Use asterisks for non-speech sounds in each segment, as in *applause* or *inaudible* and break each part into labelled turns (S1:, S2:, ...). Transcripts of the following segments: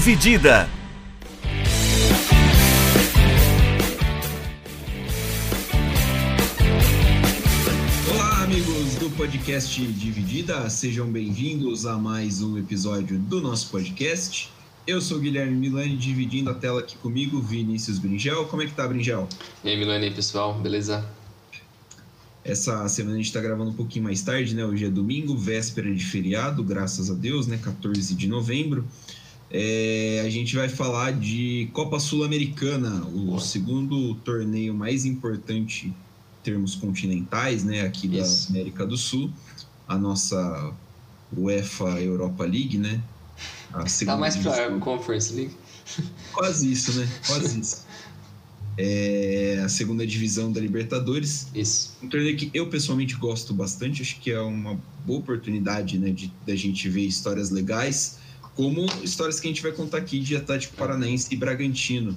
S1: Dividida.
S2: Olá, amigos do podcast Dividida, sejam bem-vindos a mais um episódio do nosso podcast. Eu sou o Guilherme Milani, dividindo a tela aqui comigo, Vinícius Bringel. Como é que tá, Bringel?
S3: E aí, Milani, pessoal, beleza?
S2: Essa semana a gente está gravando um pouquinho mais tarde, né? Hoje é domingo, véspera de feriado, graças a Deus, né? 14 de novembro. É, a gente vai falar de Copa Sul-Americana, o segundo torneio mais importante em termos continentais, né? Aqui da
S3: Isso.
S2: América do Sul. A nossa UEFA Europa League, né? A
S3: Tá mais
S2: divisão.
S3: Conference League?
S2: Quase isso, né? Quase isso. É a segunda divisão da Libertadores.
S3: Isso.
S2: Um torneio que eu pessoalmente gosto bastante, acho que é uma boa oportunidade, né, de da gente ver histórias legais, como histórias que a gente vai contar aqui de Atlético Paranaense e Bragantino,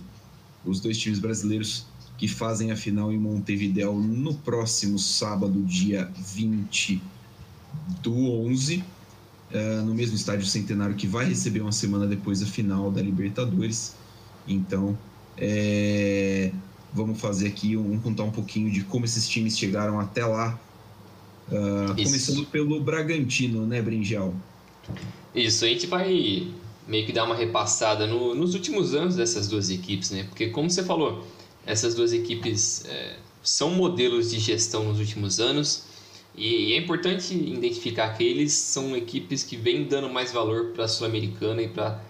S2: os dois times brasileiros que fazem a final em Montevidéu no próximo sábado, dia 20 do 11, eh, no mesmo estádio centenário que vai receber uma semana depois a final da Libertadores. Então, é, vamos fazer aqui, um, vamos contar um pouquinho de como esses times chegaram até lá.
S3: Isso.
S2: começando pelo Bragantino, né, Brinjal?
S3: Isso, a gente vai meio que dar uma repassada no- nos últimos anos dessas duas equipes, né? Porque, como você falou, essas duas equipes é, são modelos de gestão nos últimos anos e, e é importante identificar que eles são equipes que vêm dando mais valor para a Sul-Americana e para.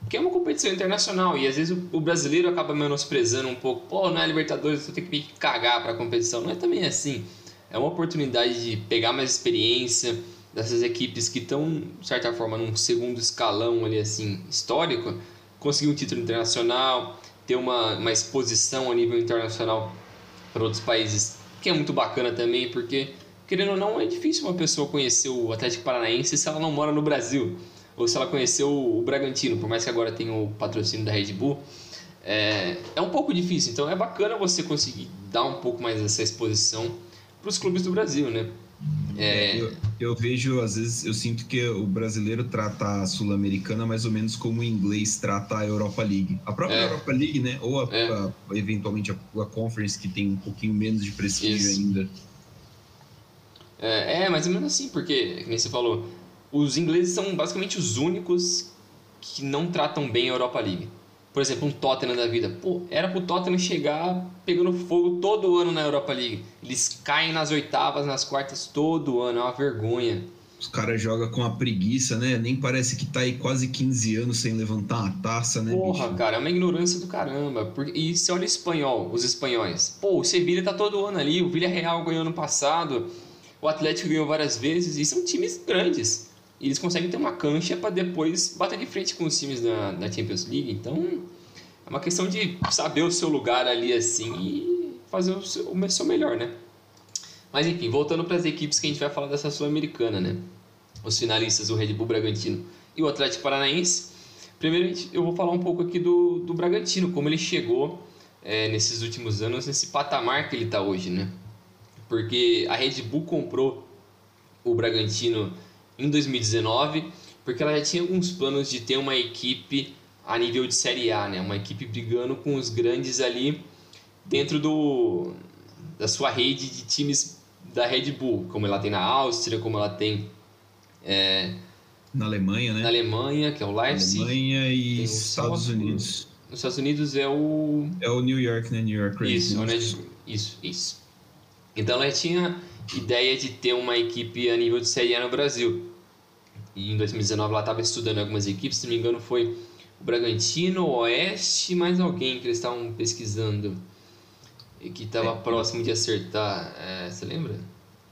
S3: Porque é uma competição internacional e às vezes o, o brasileiro acaba menosprezando um pouco. Pô, não é Libertadores, eu tenho que que cagar para a competição. Não é também assim. É uma oportunidade de pegar mais experiência dessas equipes que estão, de certa forma, num segundo escalão ali assim histórico, conseguir um título internacional, ter uma, uma exposição a nível internacional para outros países, que é muito bacana também, porque querendo ou não é difícil uma pessoa conhecer o Atlético Paranaense se ela não mora no Brasil, ou se ela conheceu o Bragantino, por mais que agora tenha o patrocínio da Red Bull, é, é um pouco difícil. Então é bacana você conseguir dar um pouco mais dessa exposição para os clubes do Brasil, né? É,
S2: Eu, eu vejo, às vezes, eu sinto que o brasileiro trata a Sul-Americana mais ou menos como o inglês trata a Europa League. A própria
S3: É.
S2: Europa League, né? Ou a-
S3: É.
S2: a- eventualmente a, a Conference, que tem um pouquinho menos de prestígio
S3: Isso.
S2: ainda.
S3: É, é, mais ou menos assim, porque, que nem você falou, os ingleses são basicamente os únicos que não tratam bem a Europa League. Por exemplo, um Tottenham da vida. Pô, era pro Tottenham chegar pegando fogo todo ano na Europa League. Eles caem nas oitavas, nas quartas todo ano, é uma vergonha.
S2: Os caras jogam com a preguiça, né? Nem parece que tá aí quase 15 anos sem levantar uma taça, né,
S3: Porra,
S2: bicho?
S3: cara, é uma ignorância do caramba. E se olha o espanhol, os espanhóis. Pô, o Sevilha tá todo ano ali, o Villarreal ganhou ano passado, o Atlético ganhou várias vezes, e são times grandes. Eles conseguem ter uma cancha para depois bater de frente com os times da, da Champions League. Então, é uma questão de saber o seu lugar ali assim e fazer o seu, o seu melhor, né? Mas enfim, voltando para as equipes que a gente vai falar dessa Sul-Americana, né? Os finalistas, o Red Bull Bragantino e o Atlético Paranaense. Primeiro eu vou falar um pouco aqui do, do Bragantino, como ele chegou é, nesses últimos anos, nesse patamar que ele está hoje, né? Porque a Red Bull comprou o Bragantino em 2019, porque ela já tinha alguns planos de ter uma equipe a nível de Série A, né? Uma equipe brigando com os grandes ali dentro do da sua rede de times da Red Bull, como ela tem na Áustria, como ela tem é,
S2: Na Alemanha, né?
S3: na Alemanha, que é o Leipzig.
S2: Alemanha e Estados. Unidos.
S3: Nos Estados Unidos é o
S2: É o New York, né? New York Red
S3: Isso,
S2: Bulls.
S3: né? Isso, isso. Então ela tinha ideia de ter uma equipe a nível de Série A no Brasil. E em 2019 ela estava estudando algumas equipes, se não me engano foi o Bragantino, o Oeste, mais alguém que eles estavam pesquisando e que estava
S2: É.
S3: próximo de acertar. É, você lembra?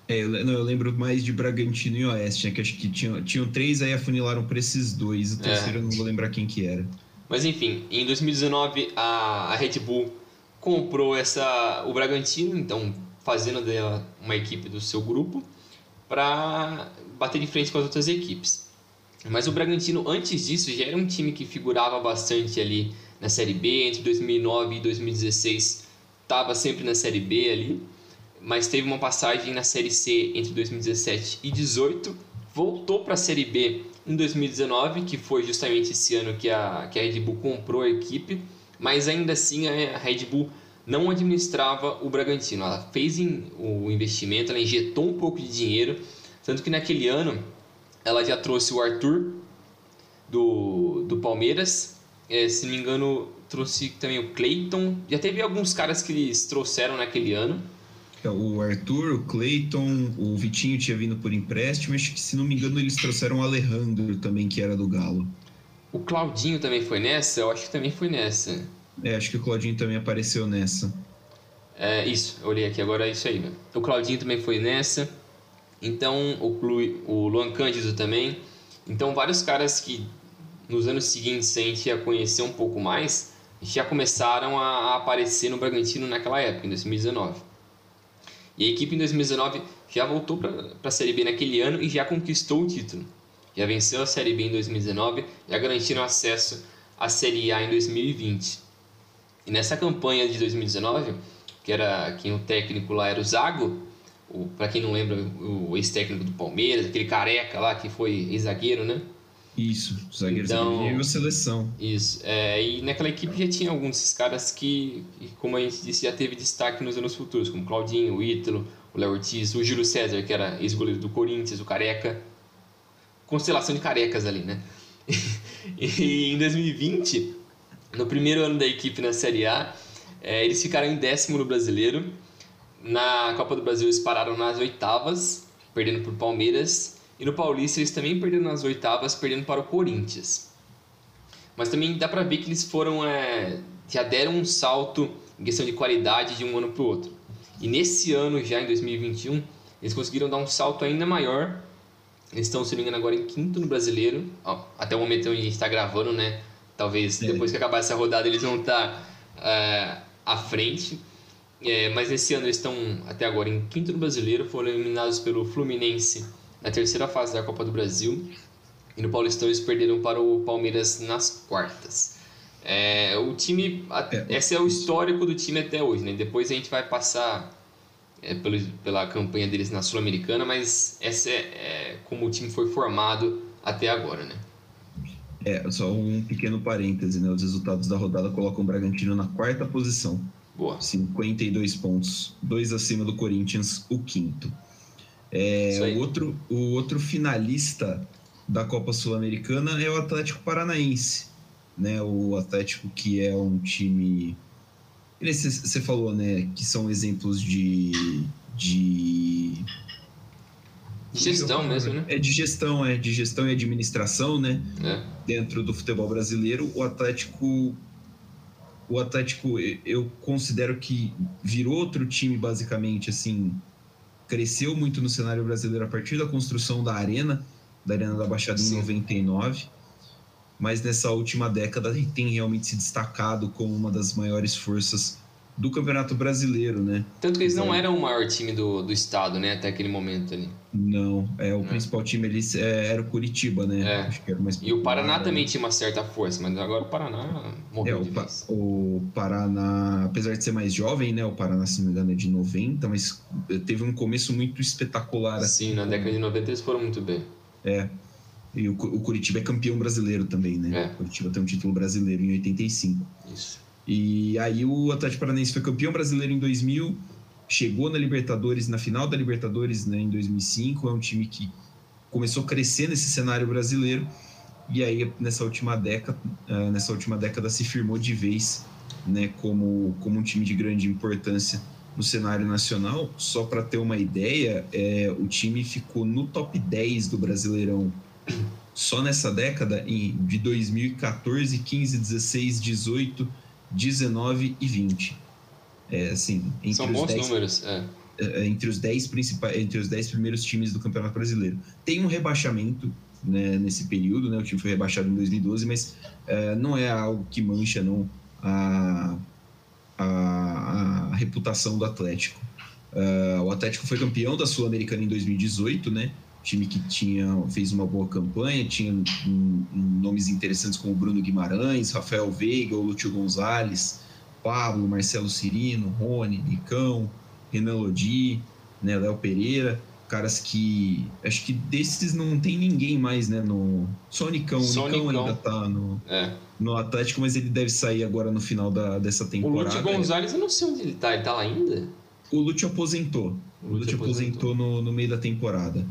S2: É, eu, não, eu lembro mais de Bragantino e Oeste, né? Que acho que tinham, tinham três, aí afunilaram pra esses dois. O
S3: É.
S2: terceiro eu não vou lembrar quem que era.
S3: Mas enfim, em 2019 a, a Red Bull comprou essa o Bragantino, então fazendo dela uma equipe do seu grupo para bater de frente com as outras equipes. Mas o Bragantino antes disso já era um time que figurava bastante ali na Série B, entre 2009 e 2016 estava sempre na Série B ali, mas teve uma passagem na Série C entre 2017 e 2018, voltou para a Série B em 2019, que foi justamente esse ano que a, que a Red Bull comprou a equipe, mas ainda assim a Red Bull não administrava o Bragantino. Ela fez o investimento, ela injetou um pouco de dinheiro, tanto que naquele ano ela já trouxe o Arthur do, do Palmeiras, é, se não me engano, trouxe também o Cleiton. Já teve alguns caras que eles trouxeram naquele ano.
S2: É, o Arthur, o Cleiton, o Vitinho tinha vindo por empréstimo, acho que se não me engano eles trouxeram o Alejandro também, que era do Galo.
S3: O Claudinho também foi nessa? Eu acho que também foi nessa.
S2: É, acho que o Claudinho também apareceu nessa.
S3: É, isso, eu olhei aqui agora, é isso aí. Meu. O Claudinho também foi nessa. Então, o, o Luan Cândido também. Então, vários caras que nos anos seguintes a gente ia conhecer um pouco mais, já começaram a aparecer no Bragantino naquela época, em 2019. E a equipe em 2019 já voltou para a Série B naquele ano e já conquistou o título. Já venceu a Série B em 2019, já garantiram acesso à Série A em 2020. E nessa campanha de 2019, que era quem o técnico lá era o Zago, para quem não lembra, o ex-técnico do Palmeiras, aquele careca lá que foi ex-zagueiro, né?
S2: Isso, zagueiro então, seleção.
S3: Isso, é, e naquela equipe já tinha alguns desses caras que, como a gente disse, já teve destaque nos anos futuros, como Claudinho, o Ítalo, o Léo Ortiz, o Júlio César, que era ex-goleiro do Corinthians, o Careca. Constelação de carecas ali, né? *laughs* e em 2020, no primeiro ano da equipe na Série A, é, eles ficaram em décimo no Brasileiro. Na Copa do Brasil eles pararam nas oitavas, perdendo por Palmeiras e no Paulista eles também perderam nas oitavas, perdendo para o Corinthians. Mas também dá para ver que eles foram é, já deram um salto em questão de qualidade de um ano para o outro. E nesse ano, já em 2021, eles conseguiram dar um salto ainda maior. Eles estão, se não me engano, agora em quinto no brasileiro. Ó, até o momento onde a gente está gravando, né? Talvez é. depois que acabar essa rodada eles vão estar tá, é, à frente. É, mas nesse ano eles estão até agora em quinto no brasileiro. Foram eliminados pelo Fluminense na terceira fase da Copa do Brasil. E no Paulistão eles perderam para o Palmeiras nas quartas. É, o time. É, esse é o histórico do time até hoje, né? Depois a gente vai passar é, pelo, pela campanha deles na Sul-Americana, mas essa é, é, como o time foi formado até agora, né?
S2: É, só um pequeno parêntese, né? Os resultados da rodada colocam o Bragantino na quarta posição.
S3: Boa.
S2: 52 pontos, dois acima do Corinthians, o quinto. É, o, outro, o outro finalista da Copa Sul-Americana é o Atlético Paranaense. Né? O Atlético que é um time. Você falou, né? Que são exemplos de. de
S3: gestão mesmo, né?
S2: É de gestão, é de gestão e administração, né? É. Dentro do futebol brasileiro, o Atlético o Atlético eu considero que virou outro time basicamente assim cresceu muito no cenário brasileiro a partir da construção da Arena, da Arena da Baixada Sim. em 99. Mas nessa última década tem realmente se destacado como uma das maiores forças do Campeonato Brasileiro, né?
S3: Tanto que eles não eram o maior time do, do estado, né? Até aquele momento ali.
S2: Não, é o é. principal time ali é, era o Curitiba, né?
S3: É. Acho que era mais e o Paraná também tinha uma certa força, mas agora o Paraná morreu
S2: é, o, pa o Paraná, apesar de ser mais jovem, né? O Paraná, se não me engano, é de 90, mas teve um começo muito espetacular.
S3: Sim, assim, na década de 90 eles foram muito bem.
S2: É. E o, o Curitiba é campeão brasileiro também, né? É. O Curitiba tem um título brasileiro em 85.
S3: Isso.
S2: E aí o Atlético Paranaense foi campeão brasileiro em 2000, chegou na Libertadores, na final da Libertadores né, em 2005. É um time que começou a crescer nesse cenário brasileiro e aí nessa última década, uh, nessa última década se firmou de vez né, como, como um time de grande importância no cenário nacional. Só para ter uma ideia, é, o time ficou no top 10 do Brasileirão só nessa década, em, de 2014, 15, 16, 18 19 e 20. É, assim,
S3: entre São bons 10, números, é.
S2: é. é. Entre os 10 principais, entre os 10 primeiros times do Campeonato Brasileiro. Tem um rebaixamento né, nesse período, né? O time foi rebaixado em 2012, mas é, não é algo que mancha não a, a, a reputação do Atlético. Uh, o Atlético foi campeão da Sul-Americana em 2018, né? Time que tinha fez uma boa campanha, tinha um, um, nomes interessantes como Bruno Guimarães, Rafael Veiga, o Lúcio Gonzalez, Pablo, Marcelo Cirino, Rony, Nicão, Renan Lodi, né, Léo Pereira. caras que. Acho que desses não tem ninguém mais, né? No... Só o Nicão. Só o Nicão, ainda tá no, é. no Atlético, mas ele deve sair agora no final da, dessa temporada.
S3: O Lúcio Gonzalez, eu não sei onde ele tá. Ele tá lá ainda?
S2: O Lúcio aposentou. O Lúcio aposentou, aposentou no, no meio da temporada.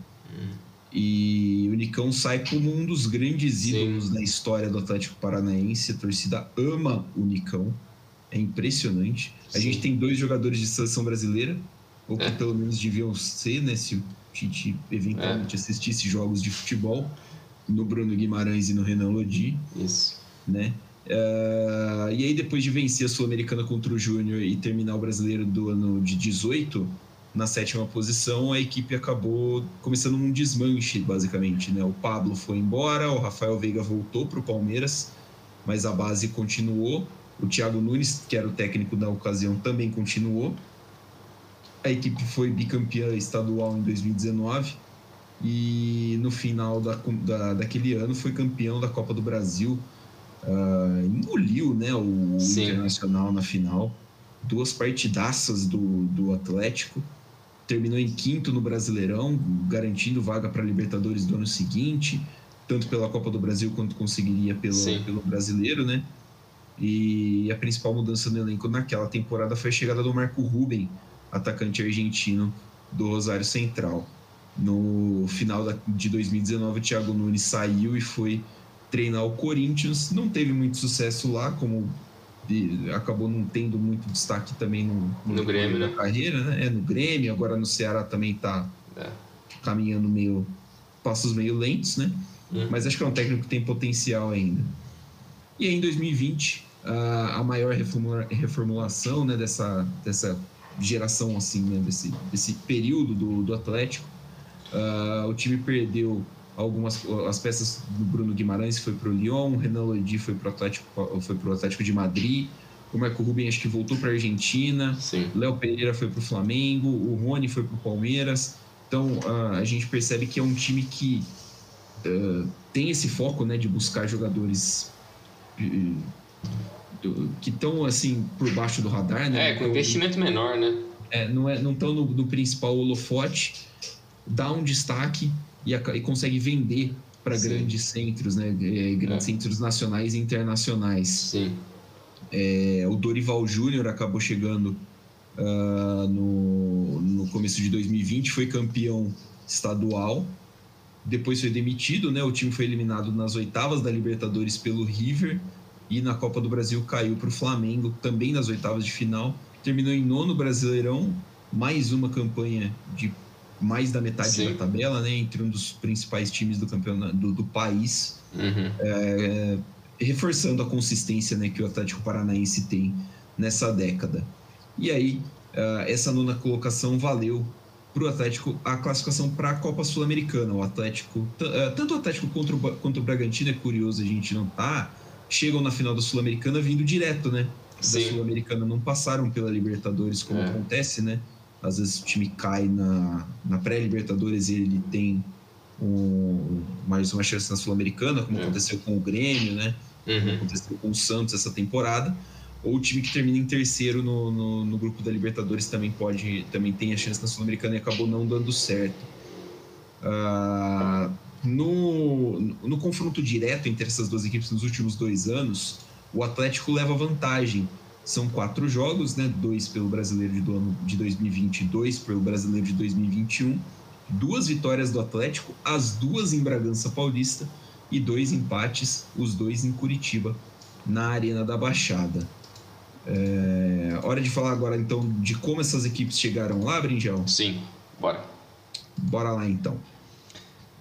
S2: E o Nicão sai como um dos grandes ídolos Sim. na história do Atlético Paranaense. A torcida ama o Nicão. É impressionante. Sim. A gente tem dois jogadores de seleção brasileira, ou que é. pelo menos deviam ser, né? Se o Tite eventualmente é. assistisse jogos de futebol, no Bruno Guimarães e no Renan Lodi.
S3: Isso.
S2: Né? Uh, e aí, depois de vencer a Sul-Americana contra o Júnior e terminar o brasileiro do ano de 18, na sétima posição, a equipe acabou começando um desmanche, basicamente. Né? O Pablo foi embora, o Rafael Veiga voltou para o Palmeiras, mas a base continuou. O Thiago Nunes, que era o técnico da ocasião, também continuou. A equipe foi bicampeã estadual em 2019 e no final da, da, daquele ano foi campeão da Copa do Brasil. Uh, engoliu né, o Sim. Internacional na final. Duas partidaças do, do Atlético. Terminou em quinto no Brasileirão, garantindo vaga para Libertadores do ano seguinte, tanto pela Copa do Brasil quanto conseguiria pelo, pelo Brasileiro, né? E a principal mudança no elenco naquela temporada foi a chegada do Marco Ruben, atacante argentino do Rosário Central. No final de 2019, o Thiago Nunes saiu e foi treinar o Corinthians. Não teve muito sucesso lá, como acabou não tendo muito destaque também no,
S3: no, no Grêmio,
S2: né? carreira, né? É, no Grêmio, agora no Ceará também está é. caminhando meio passos meio lentos, né? Uhum. Mas acho que é um técnico que tem potencial ainda. E aí, em 2020, a, a maior reformula, reformulação né, dessa, dessa geração, assim, né, desse, desse período do, do Atlético, uh, o time perdeu algumas as peças do Bruno Guimarães foi para o Lyon, o Renan Lodi foi para o Atlético foi o Atlético de Madrid, o Marco Ruben acho que voltou para a Argentina, Léo Pereira foi para o Flamengo, o Rony foi para o Palmeiras. Então a gente percebe que é um time que uh, tem esse foco, né, de buscar jogadores uh, que estão assim por baixo do radar,
S3: né? É, com investimento menor, né?
S2: É, não é, não estão no, no principal holofote, dá um destaque e, a, e consegue vender para grandes centros, né? É, grandes centros nacionais e internacionais.
S3: Sim.
S2: É, o Dorival Júnior acabou chegando uh, no, no começo de 2020, foi campeão estadual, depois foi demitido, né? O time foi eliminado nas oitavas da Libertadores pelo River e na Copa do Brasil caiu para o Flamengo, também nas oitavas de final. Terminou em nono Brasileirão, mais uma campanha de mais da metade Sim. da tabela, né, entre um dos principais times do campeonato do, do país,
S3: uhum.
S2: é, reforçando a consistência né, que o Atlético Paranaense tem nessa década. E aí, uh, essa nona colocação valeu para o Atlético a classificação para a Copa Sul-Americana. O Atlético, uh, tanto o Atlético quanto o, quanto o Bragantino, é curioso a gente não tá, chegam na final da Sul-Americana vindo direto, né? Da Sul-Americana não passaram pela Libertadores, como é. acontece, né? Às vezes o time cai na, na pré-Libertadores e ele tem um, mais uma chance na Sul-Americana, como é. aconteceu com o Grêmio, né?
S3: Uhum.
S2: Como aconteceu com o Santos essa temporada. Ou o time que termina em terceiro no, no, no grupo da Libertadores também pode, também tem a chance na Sul-Americana e acabou não dando certo. Uh, no, no confronto direto entre essas duas equipes nos últimos dois anos, o Atlético leva vantagem são quatro jogos, né? Dois pelo brasileiro do ano de 2020 dois pelo brasileiro de 2021. Duas vitórias do Atlético, as duas em Bragança Paulista e dois empates, os dois em Curitiba, na Arena da Baixada. É... Hora de falar agora então de como essas equipes chegaram lá, Brinjel?
S3: Sim, bora.
S2: Bora lá então.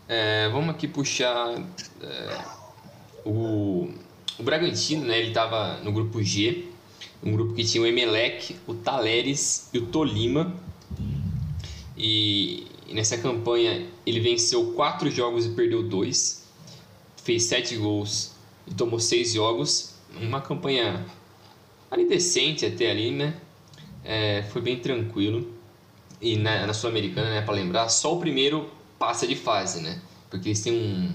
S3: É, vamos aqui puxar é, o, o Bragantino, né? Ele estava no grupo G, um grupo que tinha o Emelec, o Taleres e o Tolima. E, nessa campanha ele venceu quatro jogos e perdeu dois, fez sete gols e tomou seis jogos. Uma campanha ali decente até ali, né? É, foi bem tranquilo. E na, na Sul-Americana, né, para lembrar, só o primeiro passa de fase, né? Porque eles têm um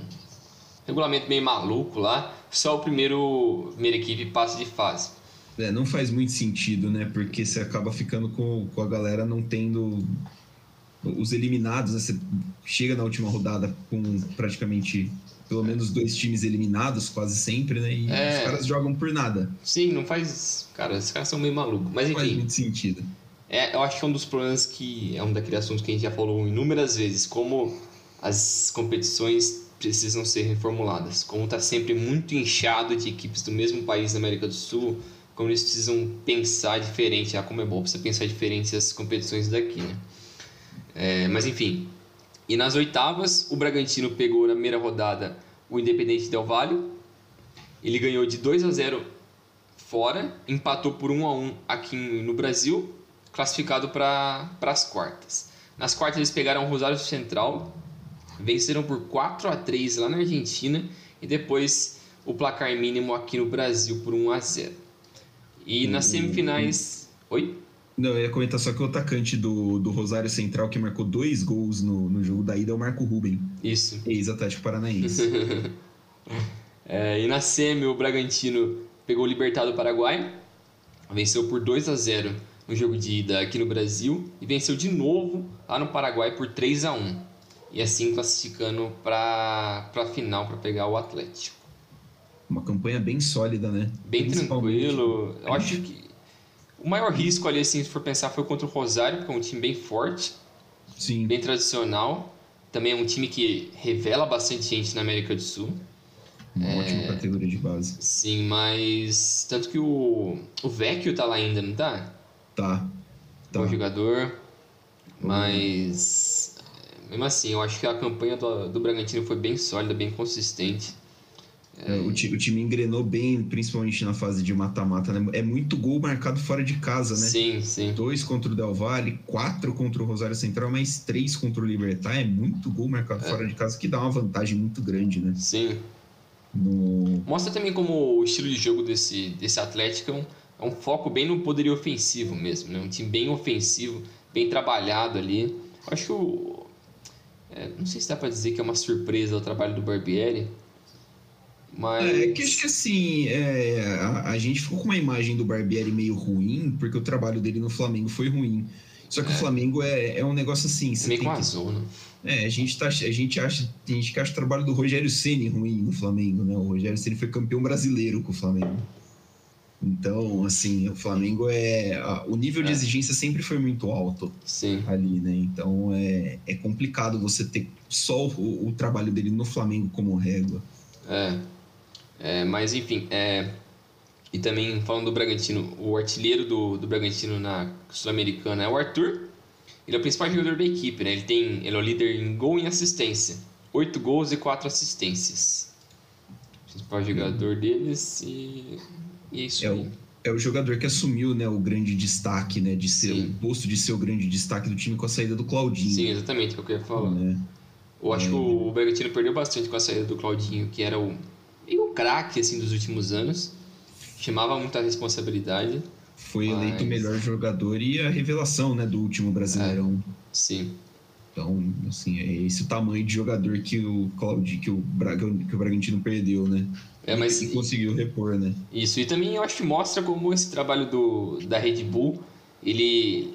S3: regulamento meio maluco lá, só o primeiro primeira equipe passa de fase.
S2: É, não faz muito sentido, né? Porque você acaba ficando com, com a galera não tendo os eliminados, né? você chega na última rodada com praticamente pelo menos dois times eliminados quase sempre, né? E é... os caras jogam por nada.
S3: Sim, não faz. Cara, esses caras são meio malucos. Mas enfim.
S2: Não faz muito sentido.
S3: É, eu acho que é um dos problemas que é um daqueles assuntos que a gente já falou inúmeras vezes, como as competições precisam ser reformuladas. Como está sempre muito inchado de equipes do mesmo país da América do Sul, como eles precisam pensar diferente. A Comebol precisa pensar diferente as competições daqui, né? É, mas enfim. E nas oitavas, o Bragantino pegou na primeira rodada o Independente Del Valle. Ele ganhou de 2 a 0 fora, empatou por 1 a 1 aqui no Brasil, classificado para as quartas. Nas quartas eles pegaram o Rosário Central, venceram por 4 a 3 lá na Argentina e depois o placar mínimo aqui no Brasil por 1 a 0. E nas hum, semifinais, oi?
S2: Não, eu ia comentar só que o atacante do, do Rosário Central que marcou dois gols no, no jogo da ida é o Marco Ruben.
S3: Isso.
S2: Ex-Atlético Paranaense. *laughs*
S3: é, e na semi, o Bragantino pegou o Libertado Paraguai, venceu por 2 a 0 no jogo de ida aqui no Brasil e venceu de novo lá no Paraguai por 3 a 1 e assim classificando para a final para pegar o Atlético.
S2: Uma campanha bem sólida, né?
S3: Bem tranquilo. Eu acho que o maior risco ali, assim, se for pensar, foi contra o Rosário, porque é um time bem forte,
S2: Sim.
S3: bem tradicional. Também é um time que revela bastante gente na América do Sul.
S2: Uma é... ótima categoria de base.
S3: Sim, mas. Tanto que o. O Vecchio tá lá ainda, não tá?
S2: Tá. tá.
S3: Bom jogador. Mas. Mesmo assim, eu acho que a campanha do, do Bragantino foi bem sólida, bem consistente.
S2: É, o, time, o, time engrenou bem, principalmente na fase de mata-mata, né? É muito gol marcado fora de casa, né?
S3: Sim, sim.
S2: Dois contra o Del Valle, quatro contra o Rosário Central, mais três contra o Libertar. É muito gol marcado é. fora de casa, que dá uma vantagem muito grande, né?
S3: Sim.
S2: No...
S3: Mostra também como o estilo de jogo desse, desse Atlético é um, é um foco bem no poderio ofensivo mesmo, né? Um time bem ofensivo, bem trabalhado ali. Acho que o... É, não sei se dá para dizer que é uma surpresa o trabalho do Barbieri, mas...
S2: É, que acho que assim, é, a, a, gente ficou com uma imagem do Barbieri meio ruim, porque o trabalho dele no Flamengo foi ruim. Só que é. o Flamengo é, é um negócio assim.
S3: Você meio com azul, né?
S2: É, a gente, tá, a gente acha, a gente acha o trabalho do Rogério Ceni ruim no Flamengo, né? O Rogério Ceni foi campeão brasileiro com o Flamengo. Então, assim, o Flamengo é. O nível de é. exigência sempre foi muito alto
S3: Sim.
S2: ali, né? Então é, é complicado você ter só o, o trabalho dele no Flamengo como régua.
S3: É. É, mas enfim, é, e também falando do Bragantino, o artilheiro do, do Bragantino na Sul-Americana é o Arthur. Ele é o principal jogador da equipe, né? Ele, tem, ele é o líder em gol e assistência. Oito gols e quatro assistências. O principal jogador deles e, e é isso
S2: é. O, é o jogador que assumiu né, o grande destaque, né? De ser Sim. o posto de ser o grande destaque do time com a saída do Claudinho.
S3: Sim, exatamente, é o que eu ia falar. É. Eu acho é. que o Bragantino perdeu bastante com a saída do Claudinho, que era o craque assim dos últimos anos. Chamava muita responsabilidade.
S2: Foi mas... eleito o melhor jogador e a revelação, né, do último Brasileirão.
S3: É, sim.
S2: Então, assim, é esse o tamanho de jogador que o Claudio, que o, Braga, que o Bragantino perdeu, né?
S3: É, mas
S2: e conseguiu repor, né?
S3: Isso, e também eu acho que mostra como esse trabalho do, da Red Bull, ele,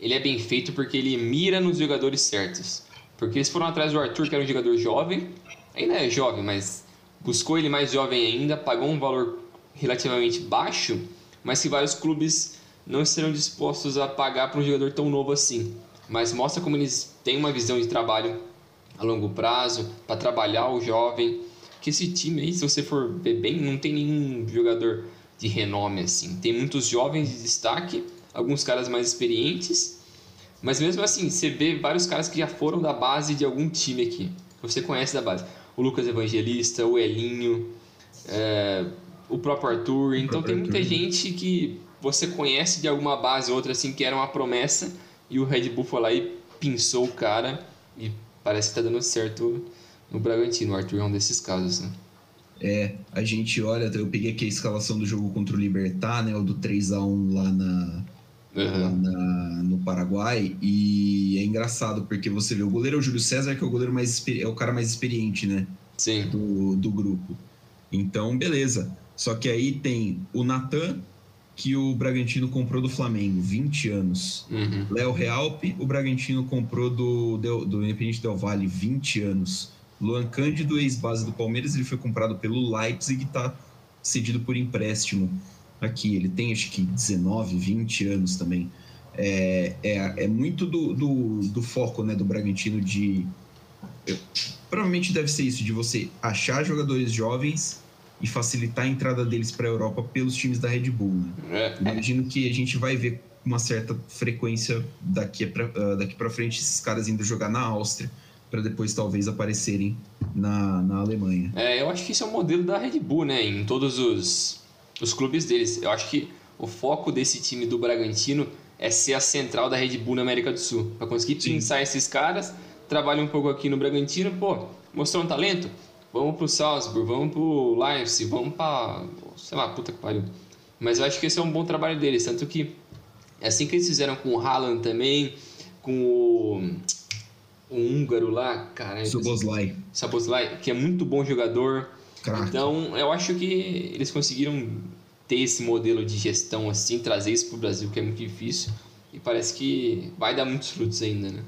S3: ele é bem feito porque ele mira nos jogadores certos. Porque eles foram atrás do Arthur, que era um jogador jovem, ainda é jovem, mas buscou ele mais jovem ainda, pagou um valor relativamente baixo, mas que vários clubes não estarão dispostos a pagar para um jogador tão novo assim. Mas mostra como eles têm uma visão de trabalho a longo prazo, para trabalhar o jovem. Que esse time aí, se você for ver bem, não tem nenhum jogador de renome assim. Tem muitos jovens de destaque, alguns caras mais experientes, mas mesmo assim, você vê vários caras que já foram da base de algum time aqui, você conhece da base o Lucas Evangelista, o Elinho, é, o próprio Arthur. Então próprio tem muita Arthur. gente que você conhece de alguma base ou outra assim que era uma promessa e o Red Bull foi lá e pinçou o cara e parece que tá dando certo no Bragantino. O Arthur é um desses casos, né?
S2: É, a gente olha, eu peguei aqui a escalação do jogo contra o Libertar, né? O do 3 a 1 lá na, uhum. na, no Paraguai. E é engraçado, porque você vê, o goleiro é o Júlio César, que é o goleiro mais é o cara mais experiente, né?
S3: Sim.
S2: Do, do grupo. Então, beleza. Só que aí tem o Natan, que o Bragantino comprou do Flamengo, 20 anos.
S3: Uhum.
S2: Léo Realpe, o Bragantino comprou do, do, do Independente Del Valle, 20 anos. Luan Cândido, ex-base do Palmeiras, ele foi comprado pelo Leipzig e está cedido por empréstimo aqui. Ele tem acho que 19, 20 anos também. É, é, é muito do, do, do foco né, do Bragantino de. Eu, provavelmente deve ser isso, de você achar jogadores jovens e facilitar a entrada deles para a Europa pelos times da Red Bull. Né?
S3: É,
S2: Imagino que a gente vai ver uma certa frequência daqui para uh, daqui para frente esses caras indo jogar na Áustria para depois talvez aparecerem na, na Alemanha.
S3: É, eu acho que isso é o modelo da Red Bull, né? Em todos os, os clubes deles. Eu acho que o foco desse time do Bragantino é ser a central da Red Bull na América do Sul. Para conseguir pensar esses caras, trabalha um pouco aqui no Bragantino, pô, mostrou um talento? Vamos pro Salzburg, vamos pro Leipzig, vamos pra. sei lá, puta que pariu. Mas eu acho que esse é um bom trabalho deles. Tanto que é assim que eles fizeram com o Haaland também, com o o húngaro lá, cara.
S2: Soboslai.
S3: Soboslai, que é muito bom jogador. Então, eu acho que eles conseguiram ter esse modelo de gestão assim, trazer isso para o Brasil, que é muito difícil. E parece que vai dar muitos frutos ainda, né?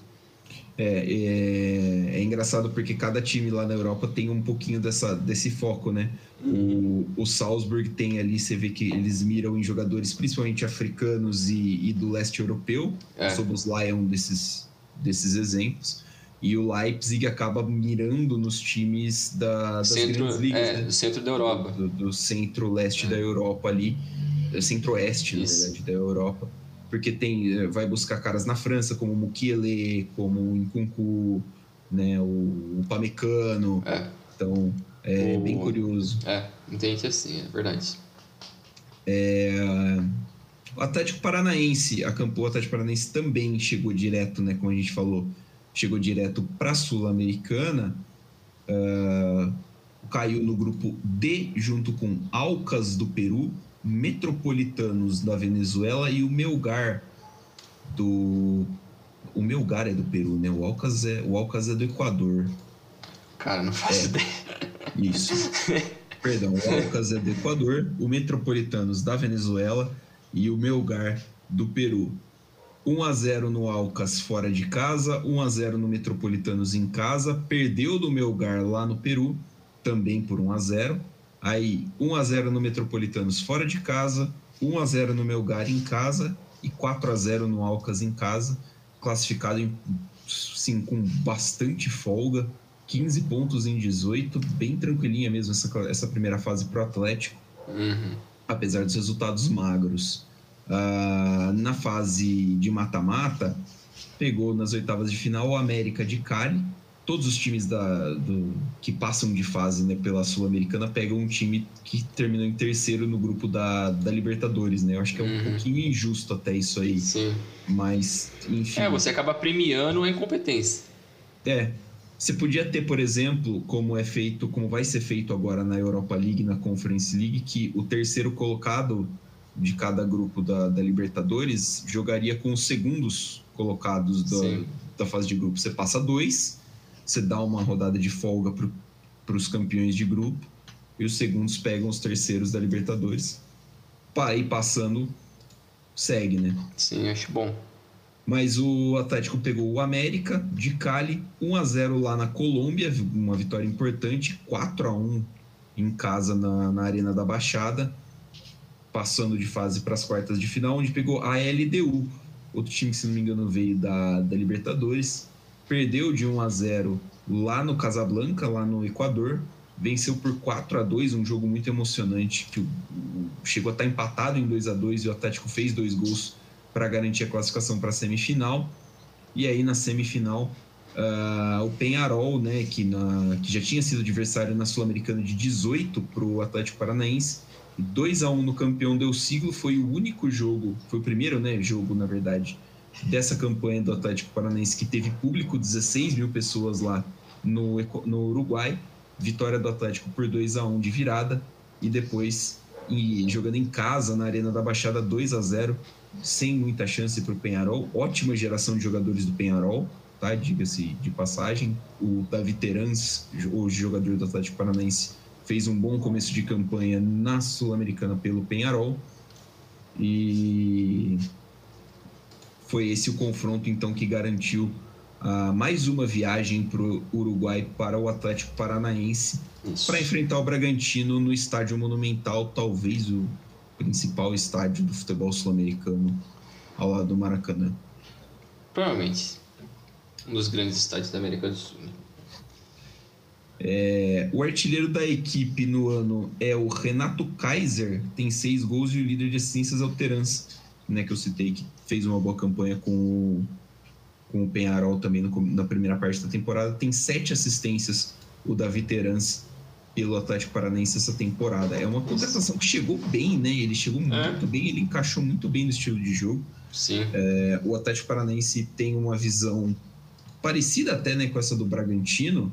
S2: É, é, é, engraçado porque cada time lá na Europa tem um pouquinho dessa, desse foco, né? O, o Salzburg tem ali, você vê que eles miram em jogadores principalmente africanos e, e do leste europeu.
S3: É.
S2: O Soboslai é um desses, desses exemplos. E o Leipzig acaba mirando nos times da, das
S3: centro,
S2: grandes ligas,
S3: é,
S2: né?
S3: do centro da Europa.
S2: Do, do centro-leste da Europa ali, centro-oeste, na verdade, da Europa. Porque tem, eh, vai buscar caras na França, como o Mukiele, como o Nkunku, né, o, o Pamecano.
S3: É,
S2: Então, é
S3: O-
S2: bem curioso.
S3: é, entende assim, é verdade.
S2: O Atlético Paranaense, a campo o Atlético Paranaense também chegou direto, né, como a gente falou, chegou direto para a Sul-Americana. Ah, caiu no grupo D junto com Alcas do Peru, Metropolitanos da Venezuela e o Melgar do o Melgar é do Peru, né? O Alcas é o Alcas é do Equador.
S3: Cara, não faço ideia.
S2: Isso. *laughs* Perdão, o Alcas é do Equador, o Metropolitanos da Venezuela e o Melgar do Peru. 1 a 0 no Alcas fora de casa, 1 a 0 no Metropolitanos em casa, perdeu do Melgar lá no Peru, também por 1 a 0. Aí 1 a 0 no Metropolitanos fora de casa, 1 a 0 no Melgar em casa e 4 a 0 no Alcas em casa, classificado em, sim, com bastante folga, 15 pontos em 18, bem tranquilinha mesmo essa, essa primeira fase para o Atlético,
S3: Uhum.
S2: apesar dos resultados magros. Ah, na fase de mata-mata, pegou nas oitavas de final o América de Cali. Todos os times da, do- que passam de fase né, pela Sul-Americana pegam um time que terminou em terceiro no grupo da, da Libertadores. Né? Eu acho que é um
S3: Uhum.
S2: pouquinho injusto até isso aí,
S3: Sim.
S2: mas enfim.
S3: É, você acaba premiando a incompetência.
S2: É. Você podia ter, por exemplo, como é feito, como vai ser feito agora na Europa League, na Conference League, que o terceiro colocado de cada grupo da, da Libertadores jogaria com os segundos colocados da, da fase de grupo. Você passa dois, você dá uma rodada de folga para os campeões de grupo, e os segundos pegam os terceiros da Libertadores. Para ir passando, segue, né?
S3: Sim, acho bom.
S2: Mas o Atlético pegou o América de Cali, 1 a 0 lá na Colômbia, uma vitória importante, 4 a 1 em casa na, na Arena da Baixada, passando de fase para as quartas de final, onde pegou a LDU, outro time que, se não me engano, veio da, da Libertadores, perdeu de 1 a 0 lá no Casablanca, lá no Equador, venceu por 4 a 2 um jogo muito emocionante, que chegou a estar empatado em 2 a 2 e o Atlético fez dois gols para garantir a classificação para a semifinal. E aí na semifinal, ah, o Penharol, né, que, na, que já tinha sido adversário na Sul-Americana de 18 para o Atlético Paranaense, 2 a 1 no campeão deu siglo, foi o único jogo, foi o primeiro né, jogo, na verdade, dessa campanha do Atlético Paranaense que teve público, 16 mil pessoas lá no, no Uruguai. Vitória do Atlético por 2 a 1 de virada e depois e jogando em casa na Arena da Baixada 2 a 0 sem muita chance para o Penharol. Ótima geração de jogadores do Penharol, tá? Diga-se de passagem. O Davi Terans, o jogador do Atlético Paranaense, fez um bom começo de campanha na Sul-Americana pelo Penharol. E foi esse o confronto então que garantiu uh, mais uma viagem para o Uruguai para o Atlético Paranaense para enfrentar o Bragantino no Estádio Monumental, talvez o principal estádio do futebol sul-americano ao lado do Maracanã.
S3: Provavelmente um dos grandes estádios da América do Sul. Né?
S2: É, o artilheiro da equipe no ano é o Renato Kaiser, tem seis gols e o líder de assistências Alterança, né, que eu citei, que fez uma boa campanha com o, com o Penharol também no, na primeira parte da temporada, tem sete assistências o Davi Terans pelo Atlético Paranaense essa temporada. É uma contratação que chegou bem, né? Ele chegou é. muito bem, ele encaixou muito bem no estilo de jogo.
S3: Sim.
S2: É, o Atlético Paranaense tem uma visão parecida até né, com essa do Bragantino,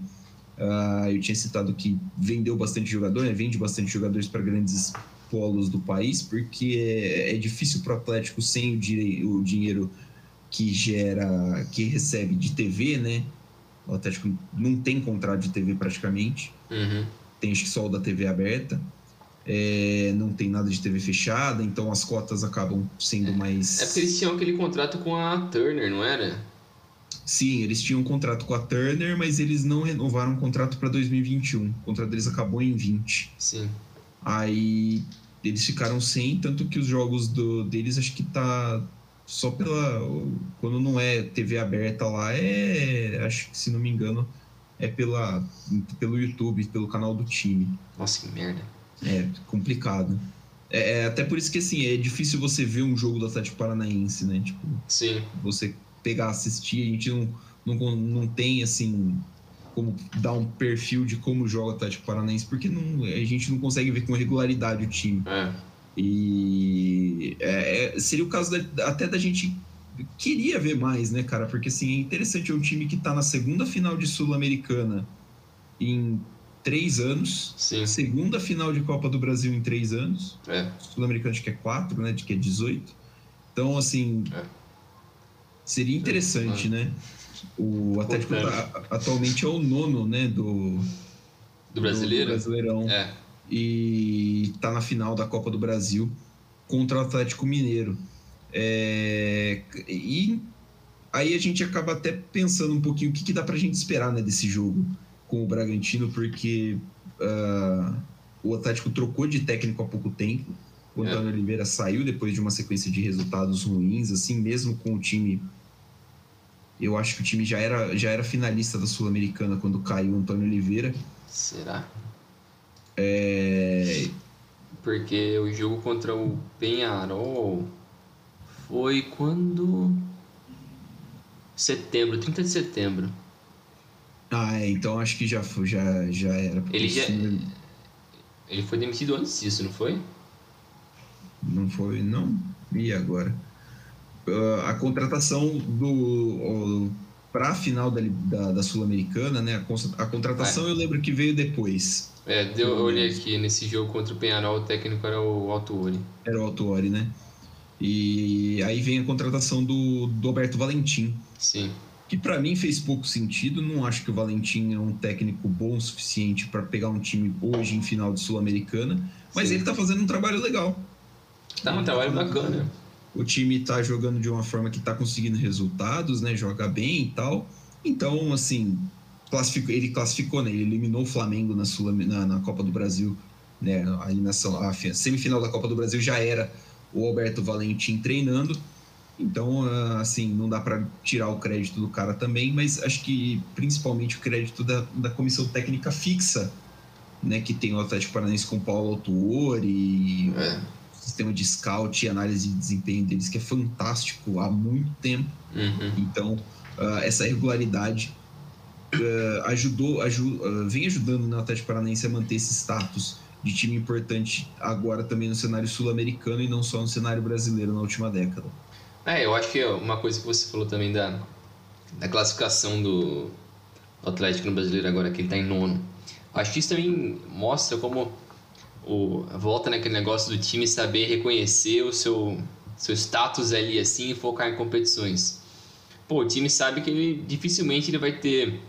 S2: Uh, eu tinha citado que vendeu bastante jogador, né? vende bastante jogadores para grandes polos do país, porque é, é difícil para o Atlético sem o, o, dinheiro que gera, que recebe de TV, né? O Atlético não tem contrato de TV praticamente,
S3: uhum.
S2: tem acho que só o da TV aberta, é, não tem nada de TV fechada, então as cotas acabam sendo
S3: é,
S2: mais.
S3: É porque eles tinham aquele contrato com a Turner, não era?
S2: Sim, eles tinham um contrato com a Turner, mas eles não renovaram o contrato para 2021. O contrato deles acabou em 20.
S3: Sim.
S2: Aí eles ficaram sem, tanto que os jogos do, deles acho que tá só pela. Quando não é TV aberta lá, é. Acho que se não me engano, é pela, pelo YouTube, pelo canal do time.
S3: Nossa, que merda.
S2: É, complicado. É, é, até por isso que assim, é difícil você ver um jogo do Atlético Paranaense, né? Tipo,
S3: Sim.
S2: Você pegar, assistir, a gente não, não, não tem assim como dar um perfil de como joga o Atlético Paranaense, porque não, a gente não consegue ver com regularidade o time.
S3: É.
S2: E é, é seria o caso da, até da gente queria ver mais, né, cara? Porque assim, é interessante, é um time que tá na segunda final de Sul-Americana em três anos.
S3: Sim.
S2: Segunda final de Copa do Brasil em três anos.
S3: É.
S2: Sul-Americano acho que é quatro, né? De que é 18. Então, assim,
S3: é.
S2: Seria interessante, né? O Atlético tá, atualmente é o nono, né? Do,
S3: do brasileiro?
S2: Do Brasileirão.
S3: É.
S2: E tá na final da Copa do Brasil contra o Atlético Mineiro. É, e aí a gente acaba até pensando um pouquinho o que, que dá pra gente esperar né, desse jogo com o Bragantino, porque uh, o Atlético trocou de técnico há pouco tempo. O Antônio é. Oliveira saiu depois de uma sequência de resultados ruins, assim, mesmo com o time. Eu acho que o time já era, já era finalista da Sul-Americana quando caiu o Antônio Oliveira.
S3: Será?
S2: É...
S3: Porque o jogo contra o Penharol foi quando. Setembro, 30 de setembro.
S2: Ah, é, então acho que já, foi, já, já era.
S3: Ele já. Ele foi demitido antes disso, não foi?
S2: Não foi, não? E agora? Uh, a contratação do para a final da, da, da Sul-Americana, né? A, a contratação é. eu lembro que veio depois.
S3: É, deu, eu olhei aqui nesse jogo contra o Penharol, o técnico era o Altuori.
S2: Era o Altuori, né? E aí vem a contratação do, do Alberto Valentim.
S3: Sim.
S2: Que para mim fez pouco sentido. Não acho que o Valentim é um técnico bom o suficiente para pegar um time hoje em final de Sul-Americana. Mas Sim. ele tá fazendo um trabalho legal.
S3: Tá um trabalho bacana.
S2: O time tá jogando de uma forma que tá conseguindo resultados, né? Joga bem e tal. Então, assim, classificou, ele classificou, né? Ele eliminou o Flamengo na, Sul, na, na Copa do Brasil, né? A eliminação, a semifinal da Copa do Brasil já era o Alberto Valentim treinando. Então, ah, assim, não dá para tirar o crédito do cara também, mas acho que principalmente o crédito da, da comissão técnica fixa, né? Que tem o Atlético Paranaense com Paulo Autuori,
S3: é
S2: sistema de scout e análise de desempenho deles que é fantástico há muito tempo.
S3: Uhum.
S2: Então, uh, essa regularidade uh, ajudou, aju uh, vem ajudando o Atlético Paranaense a manter esse status de time importante agora também no cenário sul-americano e não só no cenário brasileiro na última década.
S3: É, eu acho que é uma coisa que você falou também da, da classificação do, do Atlético no brasileiro agora, que ele está em nono. Acho que isso também mostra como o, volta naquele negócio do time saber reconhecer o seu, seu status ali assim e focar em competições. Pô, o time sabe que ele dificilmente ele vai ter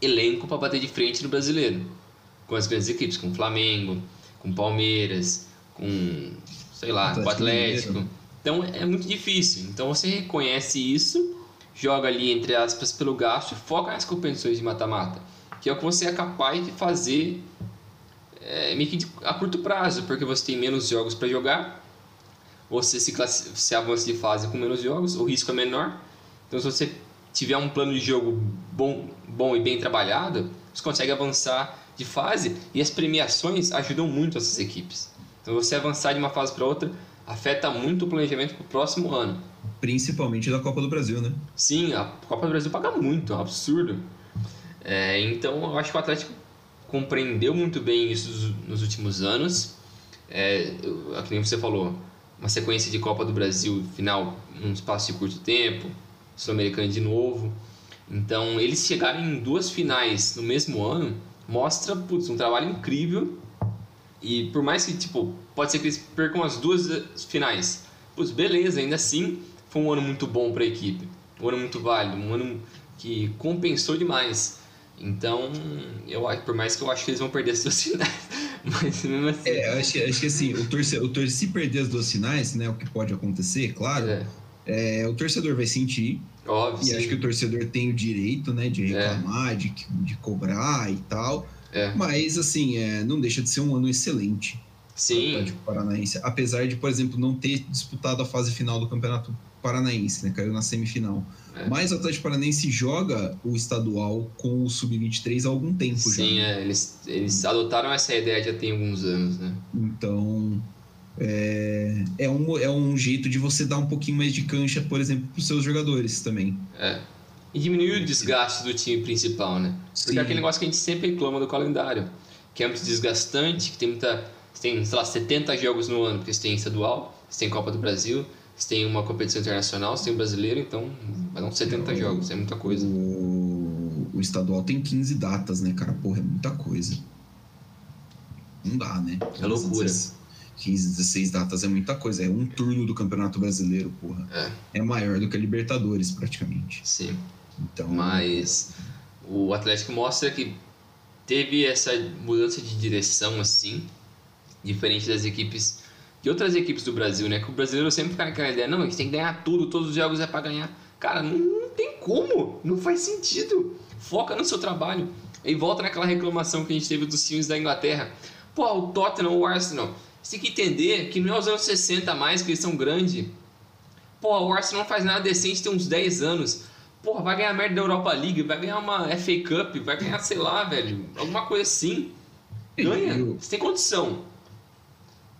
S3: elenco para bater de frente no brasileiro. Com as grandes equipes, com o Flamengo, com o Palmeiras, com sei lá, Atlético o Atlético. Mineiro. Então é muito difícil. Então você reconhece isso, joga ali, entre aspas, pelo gasto e foca nas competições de mata-mata. Que é o que você é capaz de fazer é, meio que a curto prazo, porque você tem menos jogos para jogar, você se, se avança de fase com menos jogos, o risco é menor. Então, se você tiver um plano de jogo bom, bom e bem trabalhado, você consegue avançar de fase e as premiações ajudam muito essas equipes. Então, você avançar de uma fase para outra afeta muito o planejamento para o próximo ano.
S2: Principalmente da Copa do Brasil, né?
S3: Sim, a Copa do Brasil paga muito, é um absurdo. É, então, eu acho que o Atlético compreendeu muito bem isso nos últimos anos. É, como você falou, uma sequência de Copa do Brasil final num espaço de curto tempo, Sul-Americano de novo. Então, eles chegarem em duas finais no mesmo ano mostra putz, um trabalho incrível. E por mais que, tipo, pode ser que eles percam as duas finais. Putz, beleza, ainda assim foi um ano muito bom para a equipe. Um ano muito válido, um ano que compensou demais. Então, eu por mais que eu acho que eles vão perder as duas *laughs* finais, mas mesmo assim.
S2: É, acho, acho que assim, o torcedor, o torcedor, se perder as duas finais, né, o que pode acontecer, claro, é. É, o torcedor vai sentir.
S3: Óbvio,
S2: e sim. acho que o torcedor tem o direito, né, de é. reclamar, é. de, de cobrar e tal. É. Mas, assim, é, não deixa de ser um ano excelente.
S3: Sim.
S2: Paranaense. Apesar de, por exemplo, não ter disputado a fase final do Campeonato Paranaense, né? Caiu na semifinal. É. Mas o Atlético Paranaense joga o estadual com o Sub-23 há algum tempo
S3: Sim,
S2: já.
S3: Sim, é, eles, eles adotaram essa ideia já tem alguns anos, né?
S2: Então, é, é, um, é um jeito de você dar um pouquinho mais de cancha, por exemplo, para os seus jogadores também.
S3: É. E diminuir o desgaste do time principal, né? Porque Sim. é aquele negócio que a gente sempre reclama do calendário, que é muito desgastante, que tem muita. Tem, sei lá, 70 jogos no ano, porque você tem estadual, você tem Copa do Brasil, você tem uma competição internacional, você tem o um brasileiro, então vai dar uns 70 o, jogos, é muita coisa.
S2: O, o, estadual tem 15 datas, né, cara? Porra, é muita coisa. Não dá, né?
S3: É loucura.
S2: 15, 16 datas é muita coisa. É um turno do Campeonato Brasileiro, porra. É, é maior do que a Libertadores, praticamente.
S3: Sim. Então. Mas o Atlético mostra que teve essa mudança de direção assim, diferente das equipes de outras equipes do Brasil, né? Que o brasileiro sempre fica naquela ideia, não, a gente tem que ganhar tudo, todos os jogos é para ganhar. Cara, não, não, tem como, não faz sentido. Foca no seu trabalho. E volta naquela reclamação que a gente teve dos times da Inglaterra. Pô, o Tottenham, o Arsenal. Você tem que entender que não é os anos 60 mais que eles são grandes. Pô, o Arsenal não faz nada decente tem uns 10 anos. Porra, vai ganhar merda da Europa League, vai ganhar uma FA Cup, vai ganhar, sei lá, velho, alguma coisa assim. Ganha, você tem condição.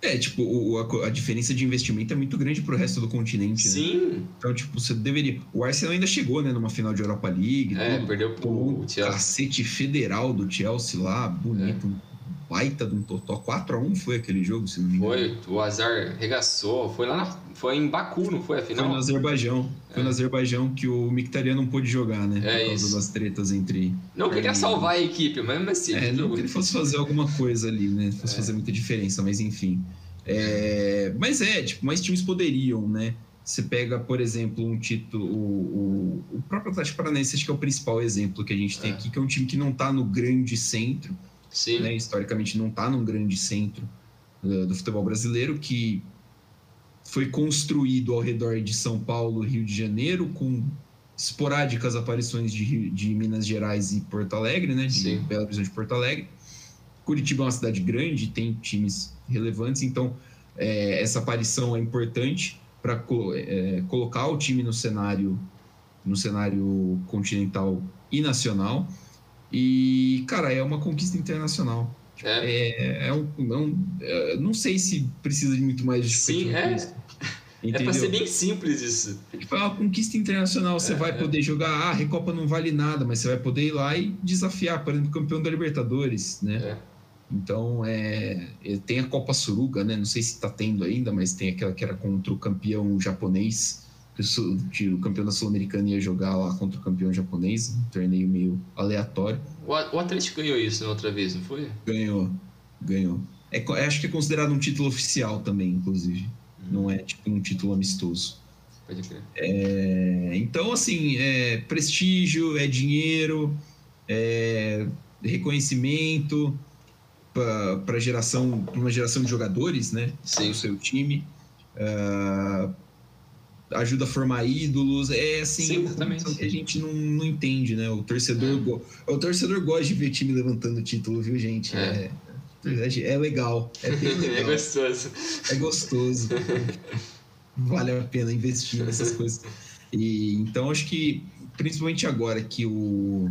S2: É, tipo, o, a, a, diferença de investimento é muito grande pro resto do continente,
S3: Sim.
S2: né? Então, tipo, você deveria. O Arsenal ainda chegou, né, numa final de Europa League.
S3: É, tudo. perdeu pro o
S2: Chelsea. cacete federal do Chelsea lá, bonito. É. Baita de um totó. 4x1 foi aquele jogo, se não me
S3: engano. Foi, o Azar regaçou. Foi lá na, Foi em Baku, não foi a final?
S2: Foi no Azerbaijão. Foi é. no Azerbaijão que o Mictarian não pôde jogar, né?
S3: É
S2: por causa
S3: isso.
S2: das tretas entre.
S3: Não queria salvar a equipe, mas assim.
S2: É, não que ele fosse fazer alguma coisa ali, né? Fosse é. fazer muita diferença, mas enfim. É, mas é, tipo, mais times poderiam, né? Você pega, por exemplo, um título. O, o, o, próprio Atlético Paranaense, acho que é o principal exemplo que a gente tem é. aqui, que é um time que não está no grande centro.
S3: Sim.
S2: Né, historicamente não está num grande centro uh, do futebol brasileiro, que foi construído ao redor de São Paulo, Rio de Janeiro, com esporádicas aparições de, de Minas Gerais e Porto Alegre, né? De Sim. Belo Horizonte e Porto Alegre. Curitiba é uma cidade grande, tem times relevantes, então é, essa aparição é importante para é, colocar o time no cenário no cenário continental e nacional. E, cara, é uma conquista internacional.
S3: É,
S2: é, é um, não, é é, não sei se precisa de muito mais
S3: de Sim, é. Isso. *laughs* É pra ser bem simples isso.
S2: Tipo, é uma conquista internacional. Você é, vai poder jogar. Ah, a Recopa não vale nada, mas você vai poder ir lá e desafiar, por exemplo, o campeão da Libertadores, né?
S3: É.
S2: Então, é, é, tem a Copa Suruga, né? Não sei se está tendo ainda, mas tem aquela que era contra o campeão japonês. Que o campeão da Sul-Americana ia jogar lá contra o campeão japonês, um torneio meio aleatório.
S3: O Atlético ganhou isso na outra vez, não foi?
S2: Ganhou, ganhou. É, acho que é considerado um título oficial também, inclusive. Hum. Não é tipo um título amistoso.
S3: Pode crer.
S2: É, então, assim, é prestígio, é dinheiro, é reconhecimento para geração, uma geração de jogadores, né?
S3: Sim.
S2: O seu time. Uh, ajuda a formar ídolos. É assim,
S3: Sim, exatamente.
S2: que a gente não, não entende, né? O torcedor, é. go... o torcedor gosta de ver time levantando título, viu, gente? É, é, é legal. É, *laughs* legal.
S3: é gostoso.
S2: É gostoso. vale a pena investir nessas coisas. E, então, acho que, principalmente agora que o,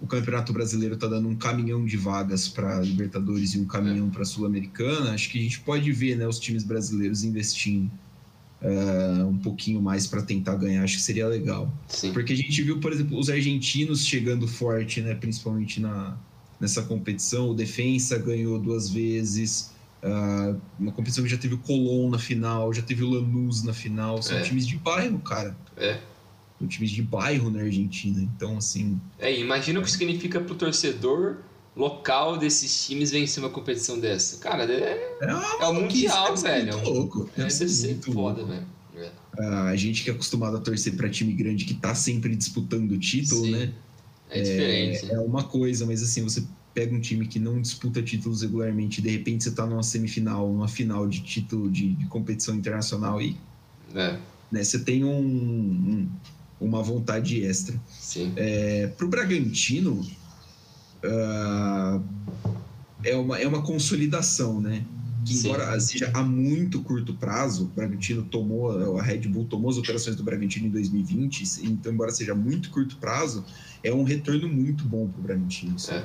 S2: o Campeonato Brasileiro está dando um caminhão de vagas para Libertadores e um caminhão é. para Sul-Americana, acho que a gente pode ver né, os times brasileiros investindo uh, um pouquinho mais para tentar ganhar. Acho que seria legal.
S3: Sim.
S2: Porque a gente viu, por exemplo, os argentinos chegando forte, né, principalmente na, nessa competição. O Defensa ganhou duas vezes. Uh, uma competição que já teve o Colón na final, já teve o Lanús na final. São
S3: é.
S2: times de bairro, cara.
S3: É.
S2: São times de bairro na Argentina. Então, assim.
S3: É, imagina o que significa pro torcedor local desses times vencer uma competição dessa. Cara, é, é, é o Mundial,
S2: é
S3: velho.
S2: Muito louco.
S3: É, deve ser foda, velho. É.
S2: A gente que é acostumado a torcer para time grande que tá sempre disputando o título,
S3: Sim.
S2: né?
S3: É diferente.
S2: É, é, uma coisa, mas assim, você pega um time que não disputa títulos regularmente, de repente você tá numa semifinal, numa final de título de, de competição internacional e
S3: é.
S2: né, você tem um, um, uma vontade extra.
S3: Sim.
S2: É, pro Bragantino, uh, é, uma, é uma consolidação, né? Que embora Sim. seja a muito curto prazo, o Bragantino tomou, a Red Bull tomou as operações do Bragantino em 2020, então embora seja muito curto prazo, é um retorno muito bom para o Bragantino.
S3: É.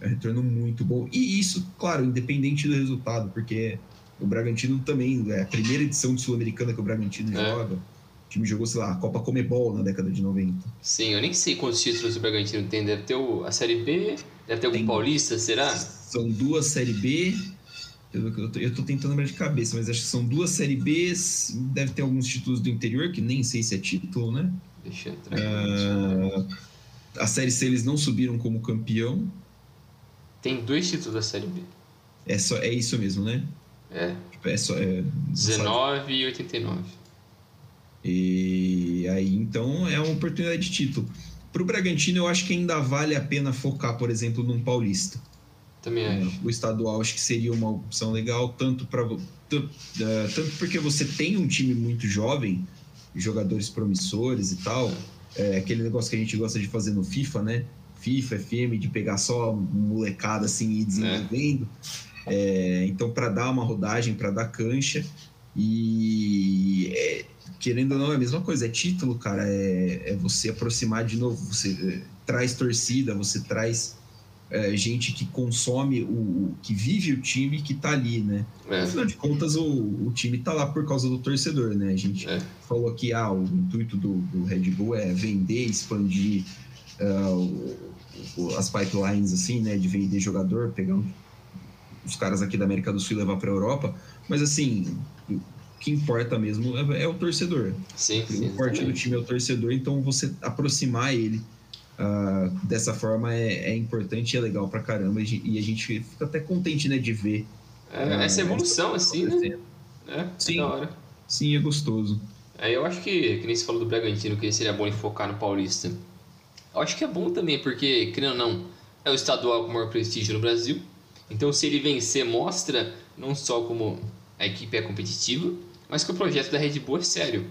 S2: é um retorno muito bom. E isso, claro, independente do resultado, porque o Bragantino também, é a primeira edição de Sul-Americana que o Bragantino
S3: É.
S2: joga. O time jogou, sei lá, a Copa Comebol na década de 90.
S3: Sim, eu nem sei quantos títulos o Bragantino tem. Deve ter o, a Série B, deve ter algum
S2: Tem.
S3: paulista, será?
S2: São duas Série B. Eu, eu, tô, eu tô tentando lembrar de cabeça, mas acho que são duas Série Bs. Deve ter alguns títulos do interior, que nem sei se é título, né?
S3: Deixa eu entrar.
S2: Ah, a Série C eles não subiram como campeão.
S3: Tem dois títulos da Série B.
S2: É, só, é isso mesmo, né?
S3: É,
S2: É só, é,
S3: 19 e 89.
S2: E aí, então, é uma oportunidade de título. Para o Bragantino, eu acho que ainda vale a pena focar, por exemplo, num paulista.
S3: Também
S2: É,
S3: acho.
S2: o estadual acho que seria uma opção legal, tanto para tanto, eh, tanto porque você tem um time muito jovem, jogadores promissores e tal. É aquele negócio que a gente gosta de fazer no FIFA, né? FIFA, FM, de pegar só molecada assim e ir desenvolvendo. É, então, para dar uma rodagem, para dar cancha. E é, querendo ou não, é a mesma coisa, é título, cara. É, é você aproximar de novo, você é, traz torcida, você traz é, gente que consome, o, o- que vive o time que tá ali, né?
S3: É,
S2: Afinal de contas, o, o time tá lá por causa do torcedor, né? A gente
S3: é,
S2: falou que ah, o intuito do, do Red Bull é vender, expandir o- o- as pipelines, assim, né? De vender jogador, pegar um- os caras aqui da América do Sul e levar para Europa. Mas, assim, que importa mesmo é, é o torcedor.
S3: sim, sim.
S2: o forte do time é o torcedor, então você aproximar ele ah, dessa forma é, é importante e é legal pra caramba. E a gente- fica até contente, né, de ver.
S3: É,
S2: ah,
S3: essa evolução, assim, né?
S2: acontecendo.
S3: É,
S2: Sim.
S3: hora.
S2: Sim, é gostoso.
S3: É, eu acho que, que nem você falou do Bragantino, que seria bom ele focar no Paulista. Eu acho que é bom também, porque, querendo ou não, é o estadual com maior prestígio no Brasil. Então, se ele vencer, mostra não só como a equipe é competitiva, mas que o projeto da Red Bull é sério.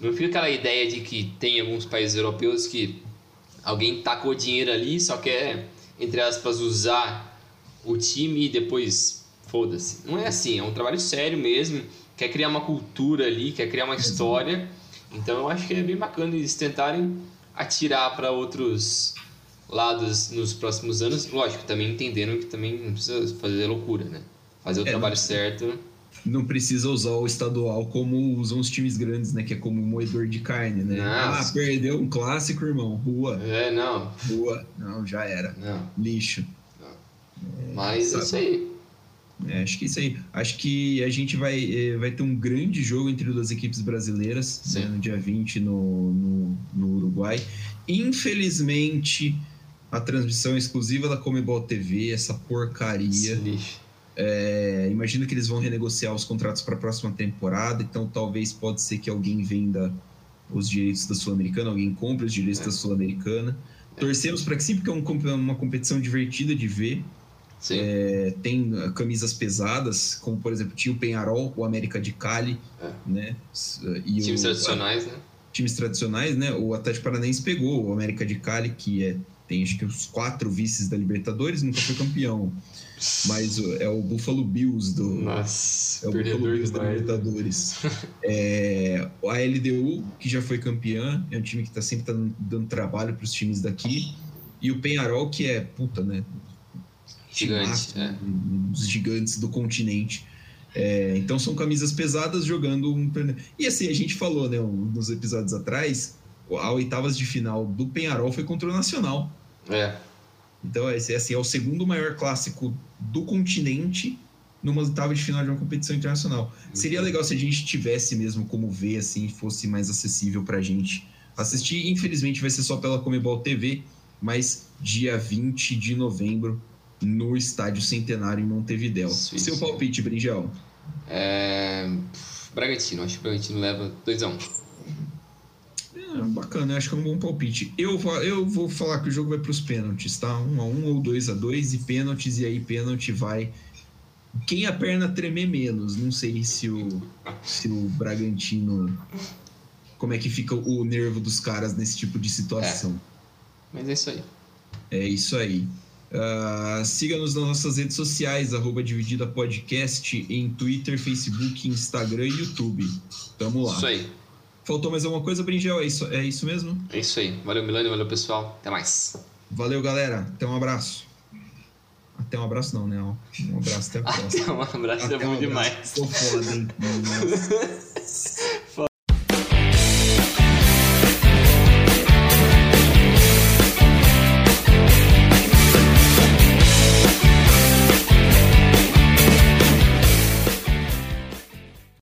S3: Não fica aquela ideia de que tem alguns países europeus que alguém tacou dinheiro ali e só quer, entre aspas, usar o time e depois foda-se. Não é assim, é um trabalho sério mesmo, quer criar uma cultura ali, quer criar uma história. Então eu acho que é bem bacana eles tentarem atirar para outros lados nos próximos anos. Lógico, também entendendo que também não precisa fazer loucura, né? Fazer o
S2: É,
S3: trabalho
S2: não-
S3: certo.
S2: Não precisa usar o estadual como usam os times grandes, né? Que é como um moedor de carne, né?
S3: Não.
S2: Ah, perdeu um clássico, irmão. Rua,
S3: É, não,
S2: rua. Não, já era.
S3: não.
S2: Lixo.
S3: Mas é
S2: sabe?
S3: isso aí.
S2: É, acho que isso aí. Acho que a gente vai, eh, vai ter um grande jogo entre duas equipes brasileiras né, no dia 20 no, no, no Uruguai. Infelizmente, a transmissão exclusiva da Comebol TV, essa porcaria.
S3: Esse lixo.
S2: É, imagino que eles vão renegociar os contratos para a próxima temporada, então talvez pode ser que alguém venda os direitos da Sul-Americana, alguém compre os direitos
S3: É.
S2: da Sul-Americana. Torcemos para que sim, porque é um uma competição divertida de ver. É, tem camisas pesadas, como por exemplo tinha o Penharol, o América de Cali, é. né?
S3: E times o, tradicionais, a, né?
S2: Times tradicionais, né? O Atlético Paranaense pegou o América de Cali, que é, tem acho que os quatro vices da Libertadores, nunca foi campeão. Mas é o Buffalo Bills do.
S3: Nossa,
S2: é o Buffalo Bills da Libertadores. *laughs* é, a LDU, que já foi campeã, é um time que tá sempre tá dando trabalho para os times daqui. E o Penharol, que é, puta, né?
S3: Gigante, é.
S2: Os gigantes do continente. É, então são camisas pesadas jogando um. E assim, a gente falou, né, nos episódios atrás, a oitavas de final do Penharol foi contra o Nacional.
S3: É.
S2: Então, esse assim, é o segundo maior clássico do continente numa oitava de final de uma competição internacional. Seria legal se a gente tivesse mesmo como ver, assim, fosse mais acessível pra gente assistir. Infelizmente vai ser só pela Comebol TV, mas dia 20 de novembro no Estádio Centenário em Montevidéu. Isso, Seu palpite, Brinjal?
S3: É... Bragantino, acho que o Bragantino leva 2x1.
S2: É, bacana, acho que é um bom palpite. Eu, eu vou falar que o jogo vai para os pênaltis, tá? 1 um a 1 um, ou 2 a 2 e pênaltis, e aí pênalti vai. Quem a perna tremer menos? Não sei se o, se o Bragantino. Como é que fica o nervo dos caras nesse tipo de situação.
S3: É. Mas é isso aí.
S2: É isso aí. Uh, Siga-nos nas nossas redes sociais, arroba Dividida Podcast, em Twitter, Facebook, Instagram e YouTube. Tamo lá.
S3: Isso aí.
S2: Faltou mais alguma coisa, Bringel? É isso, é isso mesmo?
S3: É isso aí. Valeu, Milani. Valeu, pessoal. Até mais.
S2: Valeu, galera. Até um abraço. Até um abraço não, né? Um abraço até a próxima. *laughs*
S3: Até um abraço até é bom um demais.
S2: Tô foda, hein? *laughs*